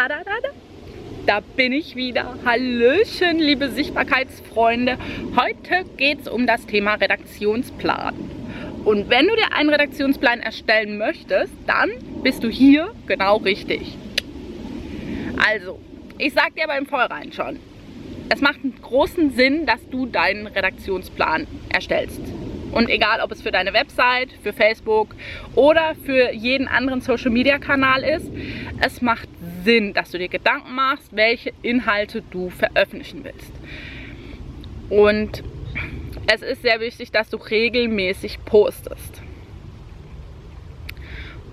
Tada, da, da bin ich wieder. Hallöchen, liebe Sichtbarkeitsfreunde. Heute geht es um das Thema Redaktionsplan. Und wenn du dir einen Redaktionsplan erstellen möchtest, dann bist du hier genau richtig. Also, ich sag dir beim Vorrein schon, es macht einen großen Sinn, dass du deinen Redaktionsplan erstellst. Und egal, ob es für deine Website, für Facebook oder für jeden anderen Social-Media-Kanal ist, es macht Sinn, dass du dir Gedanken machst, welche Inhalte du veröffentlichen willst. Und es ist sehr wichtig, dass du regelmäßig postest.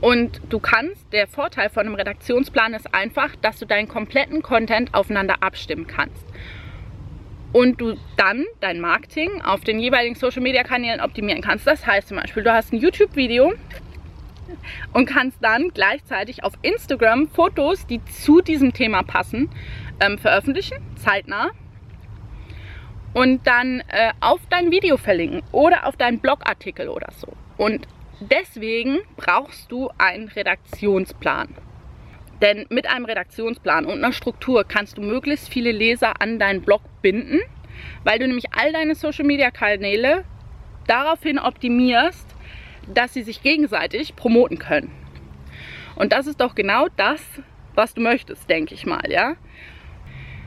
Und du kannst, der Vorteil von einem Redaktionsplan ist einfach, dass du deinen kompletten Content aufeinander abstimmen kannst und du dann dein Marketing auf den jeweiligen Social Media Kanälen optimieren kannst. Das heißt zum Beispiel, du hast ein YouTube-Video und kannst dann gleichzeitig auf Instagram Fotos, die zu diesem Thema passen, ähm, veröffentlichen, zeitnah. Und dann äh, auf dein Video verlinken oder auf deinen Blogartikel oder so. Und deswegen brauchst du einen Redaktionsplan. Denn mit einem Redaktionsplan und einer Struktur kannst du möglichst viele Leser an deinen Blog binden, weil du nämlich all deine Social Media Kanäle daraufhin optimierst, dass sie sich gegenseitig promoten können. Und das ist doch genau das, was du möchtest, denke ich mal, ja.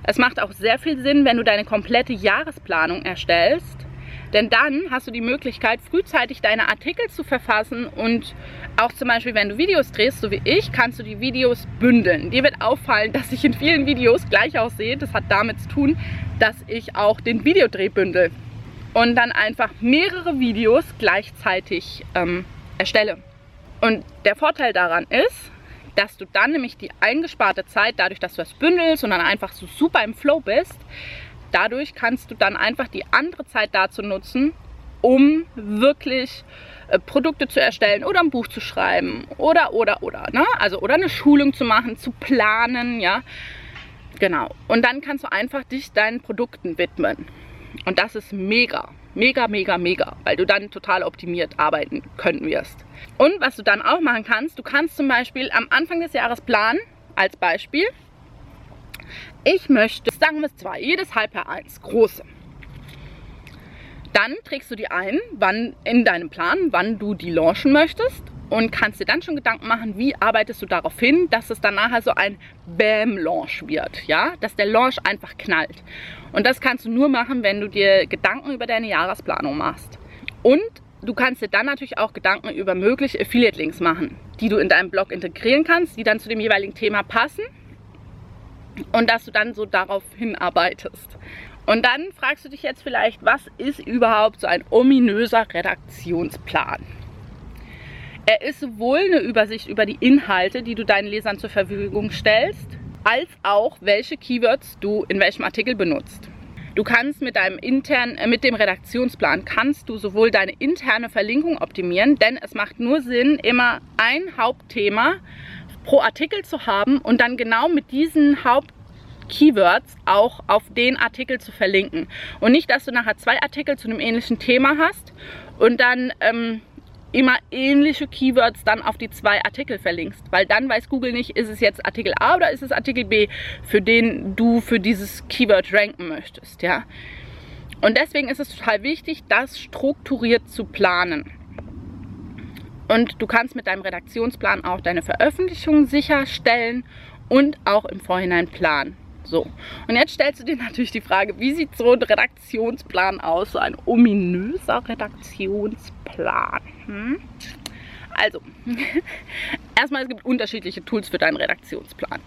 Es macht auch sehr viel Sinn, wenn du deine komplette Jahresplanung erstellst denn dann hast du die Möglichkeit, frühzeitig deine Artikel zu verfassen und auch zum Beispiel, wenn du Videos drehst, so wie ich, kannst du die Videos bündeln. Dir wird auffallen, dass ich in vielen Videos gleich aussehe. Das hat damit zu tun, dass ich auch den Videodreh bündel und dann einfach mehrere Videos gleichzeitig ähm, erstelle. Und der Vorteil daran ist, dass du dann nämlich die eingesparte Zeit, dadurch, dass du das bündelst und dann einfach so super im Flow bist, dadurch kannst du dann einfach die andere Zeit dazu nutzen, um wirklich äh, Produkte zu erstellen oder ein Buch zu schreiben oder, oder, oder, ne? Also, oder eine Schulung zu machen, zu planen, ja. Genau. Und dann kannst du einfach dich deinen Produkten widmen. Und das ist mega, mega, mega, mega, weil du dann total optimiert arbeiten können wirst. Und was du dann auch machen kannst, du kannst zum Beispiel am Anfang des Jahres planen, als Beispiel, ich möchte, sagen wir es zwei, jedes Halbjahr eins, große. Dann trägst du die ein, wann in deinem Plan, wann du die launchen möchtest und kannst dir dann schon Gedanken machen, wie arbeitest du darauf hin, dass es dann nachher so ein Bam-Launch wird, ja, dass der Launch einfach knallt. Und das kannst du nur machen, wenn du dir Gedanken über deine Jahresplanung machst. Und du kannst dir dann natürlich auch Gedanken über mögliche Affiliate-Links machen, die du in deinem Blog integrieren kannst, die dann zu dem jeweiligen Thema passen und dass du dann so darauf hinarbeitest. Und dann fragst du dich jetzt vielleicht, was ist überhaupt so ein ominöser Redaktionsplan? Er ist sowohl eine Übersicht über die Inhalte, die du deinen Lesern zur Verfügung stellst, als auch welche Keywords du in welchem Artikel benutzt. Du kannst mit deinem internen, äh, mit dem Redaktionsplan kannst du sowohl deine interne Verlinkung optimieren, denn es macht nur Sinn, immer ein Hauptthema pro Artikel zu haben und dann genau mit diesen Haupt-Keywords auch auf den Artikel zu verlinken. Und nicht, dass du nachher zwei Artikel zu einem ähnlichen Thema hast und dann ähm, immer ähnliche Keywords dann auf die zwei Artikel verlinkst. Weil dann weiß Google nicht, ist es jetzt Artikel A oder ist es Artikel B, für den du für dieses Keyword ranken möchtest. Ja? Und deswegen ist es total wichtig, das strukturiert zu planen. Und du kannst mit deinem Redaktionsplan auch deine Veröffentlichung sicherstellen und auch im Vorhinein planen. So, und jetzt stellst du dir natürlich die Frage, wie sieht so ein Redaktionsplan aus? So ein ominöser Redaktionsplan. Hm? Also, erstmal, es gibt unterschiedliche Tools für deinen Redaktionsplan.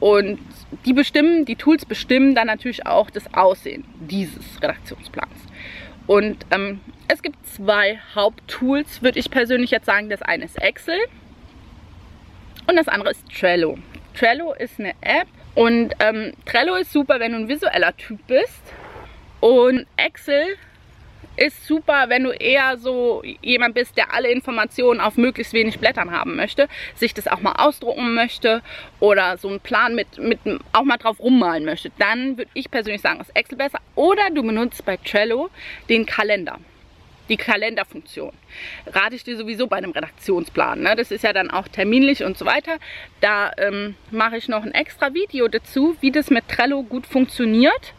Und die bestimmen, die Tools bestimmen dann natürlich auch das Aussehen dieses Redaktionsplans. Und ähm, es gibt zwei Haupttools, würde ich persönlich jetzt sagen. Das eine ist Excel und das andere ist Trello. Trello ist eine App und ähm, Trello ist super, wenn du ein visueller Typ bist. Und Excel ist super, wenn du eher so jemand bist, der alle Informationen auf möglichst wenig Blättern haben möchte, sich das auch mal ausdrucken möchte oder so einen Plan mit, mit auch mal drauf rummalen möchte. Dann würde ich persönlich sagen, ist Excel besser. Oder du benutzt bei Trello den Kalender. die Kalenderfunktion. Rate ich dir sowieso bei einem Redaktionsplan. Ne? Das ist ja dann auch terminlich und so weiter. Da ähm, mache ich noch ein extra Video dazu, wie das mit Trello gut funktioniert.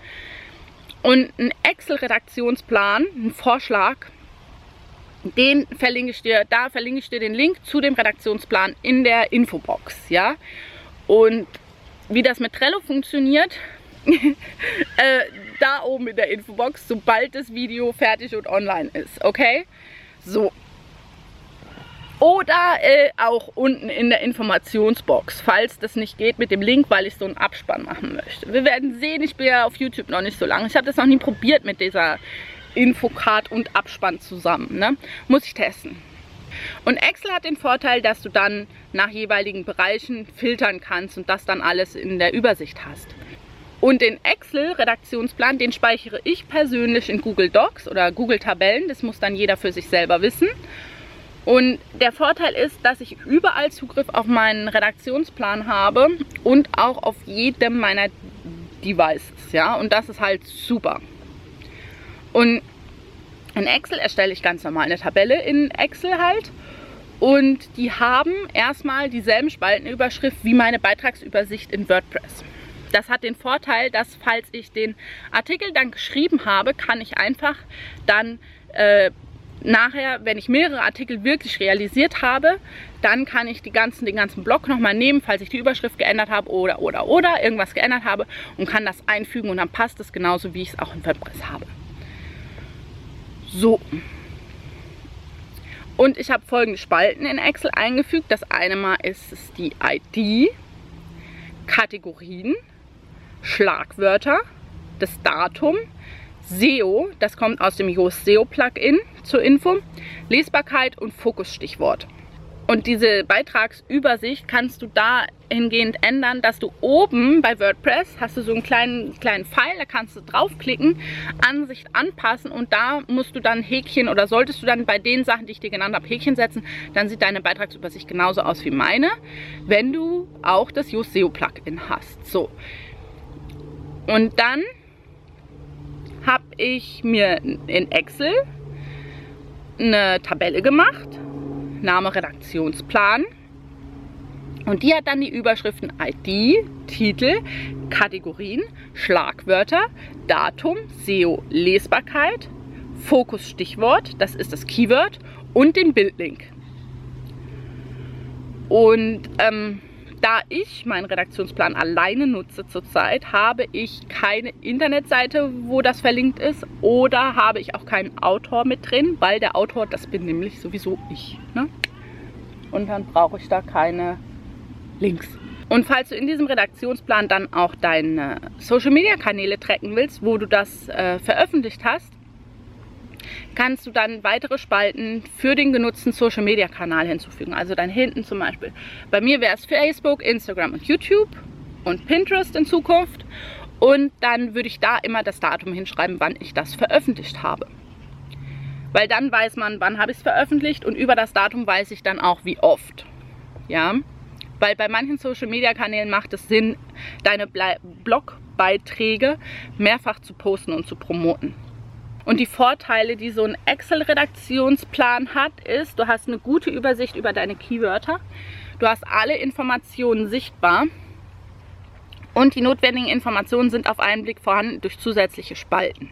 Und ein Excel-Redaktionsplan, ein Vorschlag, den verlinke ich dir, da verlinke ich dir den Link zu dem Redaktionsplan in der Infobox, ja. Und wie das mit Trello funktioniert, äh, da oben in der Infobox, sobald das Video fertig und online ist, okay? So. Oder äh, auch unten in der Informationsbox, falls das nicht geht mit dem Link, weil ich so einen Abspann machen möchte. Wir werden sehen, ich bin ja auf YouTube noch nicht so lange. Ich habe das noch nie probiert mit dieser Infocard und Abspann zusammen. Ne? Muss ich testen. Und Excel hat den Vorteil, dass du dann nach jeweiligen Bereichen filtern kannst und das dann alles in der Übersicht hast. Und den Excel-Redaktionsplan, den speichere ich persönlich in Google Docs oder Google Tabellen. Das muss dann jeder für sich selber wissen. Und der Vorteil ist, dass ich überall Zugriff auf meinen Redaktionsplan habe und auch auf jedem meiner Devices. Ja? Und das ist halt super. Und in Excel erstelle ich ganz normal eine Tabelle in Excel halt. Und die haben erstmal dieselben Spaltenüberschrift wie meine Beitragsübersicht in WordPress. Das hat den Vorteil, dass falls ich den Artikel dann geschrieben habe, kann ich einfach dann äh, nachher, wenn ich mehrere Artikel wirklich realisiert habe, dann kann ich die ganzen, den ganzen Block nochmal nehmen, falls ich die Überschrift geändert habe oder, oder, oder irgendwas geändert habe und kann das einfügen und dann passt es genauso, wie ich es auch in WordPress habe. So. Und ich habe folgende Spalten in Excel eingefügt. Das eine Mal ist es die ID, Kategorien, Schlagwörter, das Datum, SEO, das kommt aus dem Yoast SEO Plugin zur Info, Lesbarkeit und Fokusstichwort. Und diese Beitragsübersicht kannst du dahingehend ändern, dass du oben bei WordPress hast du so einen kleinen, kleinen Pfeil, da kannst du draufklicken, Ansicht anpassen und da musst du dann Häkchen oder solltest du dann bei den Sachen, die ich dir genannt habe, Häkchen setzen, dann sieht deine Beitragsübersicht genauso aus wie meine, wenn du auch das Yoast SEO Plugin hast. So. Und dann habe ich mir in Excel eine Tabelle gemacht Name Redaktionsplan. Und die hat dann die Überschriften ID, Titel, Kategorien, Schlagwörter, Datum, SEO, Lesbarkeit, Fokus Stichwort, das ist das Keyword und den Bildlink. Und ähm, da ich meinen Redaktionsplan alleine nutze zurzeit, habe ich keine Internetseite, wo das verlinkt ist oder habe ich auch keinen Autor mit drin, weil der Autor, das bin nämlich sowieso ich. Ne? Und dann brauche ich da keine Links. Und falls du in diesem Redaktionsplan dann auch deine Social Media Kanäle tracken willst, wo du das äh, veröffentlicht hast, kannst du dann weitere Spalten für den genutzten Social Media Kanal hinzufügen. Also dann hinten zum Beispiel. Bei mir wäre es Facebook, Instagram und YouTube und Pinterest in Zukunft. Und dann würde ich da immer das Datum hinschreiben, wann ich das veröffentlicht habe. Weil dann weiß man, wann habe ich es veröffentlicht und über das Datum weiß ich dann auch, wie oft. Ja, weil bei manchen Social Media Kanälen macht es Sinn, deine Blogbeiträge mehrfach zu posten und zu promoten. Und die Vorteile, die so ein Excel-Redaktionsplan hat, ist, du hast eine gute Übersicht über deine Keywörter. Du hast alle Informationen sichtbar. Und die notwendigen Informationen sind auf einen Blick vorhanden durch zusätzliche Spalten.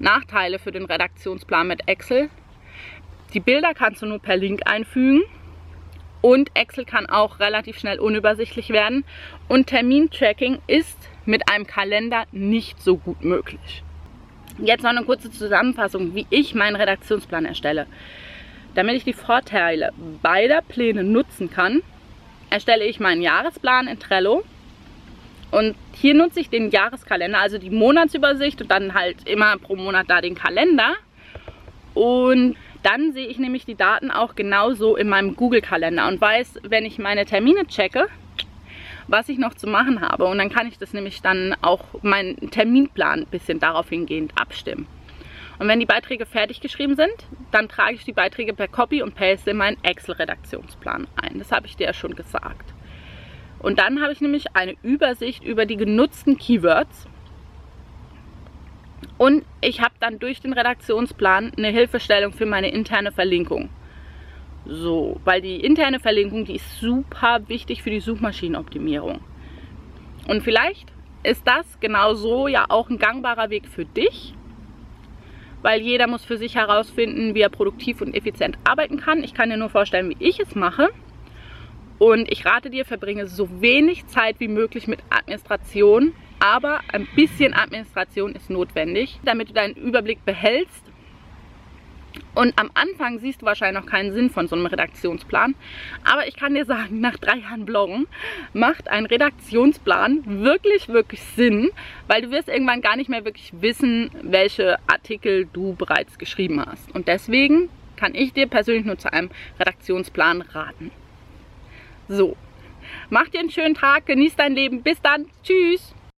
Nachteile für den Redaktionsplan mit Excel. Die Bilder kannst du nur per Link einfügen. Und Excel kann auch relativ schnell unübersichtlich werden. Und Termintracking ist mit einem Kalender nicht so gut möglich. Jetzt noch eine kurze Zusammenfassung, wie ich meinen Redaktionsplan erstelle. Damit ich die Vorteile beider Pläne nutzen kann, erstelle ich meinen Jahresplan in Trello. Und hier nutze ich den Jahreskalender, also die Monatsübersicht und dann halt immer pro Monat da den Kalender. Und dann sehe ich nämlich die Daten auch genauso in meinem Google-Kalender und weiß, wenn ich meine Termine checke, was ich noch zu machen habe. Und dann kann ich das nämlich dann auch meinen Terminplan ein bisschen darauf hingehend abstimmen. Und wenn die Beiträge fertig geschrieben sind, dann trage ich die Beiträge per Copy und Paste in meinen Excel-Redaktionsplan ein. Das habe ich dir ja schon gesagt. Und dann habe ich nämlich eine Übersicht über die genutzten Keywords Und ich habe dann durch den Redaktionsplan eine Hilfestellung für meine interne Verlinkung. So, weil die interne Verlinkung, die ist super wichtig für die Suchmaschinenoptimierung. Und vielleicht ist das genau so ja auch ein gangbarer Weg für dich, weil jeder muss für sich herausfinden, wie er produktiv und effizient arbeiten kann. Ich kann dir nur vorstellen, wie ich es mache. Und ich rate dir, verbringe so wenig Zeit wie möglich mit Administration, aber ein bisschen Administration ist notwendig, damit du deinen Überblick behältst und am Anfang siehst du wahrscheinlich noch keinen Sinn von so einem Redaktionsplan. Aber ich kann dir sagen, nach drei Jahren Bloggen macht ein Redaktionsplan wirklich, wirklich Sinn, weil du wirst irgendwann gar nicht mehr wirklich wissen, welche Artikel du bereits geschrieben hast. Und deswegen kann ich dir persönlich nur zu einem Redaktionsplan raten. So, mach dir einen schönen Tag, genieß dein Leben. Bis dann. Tschüss.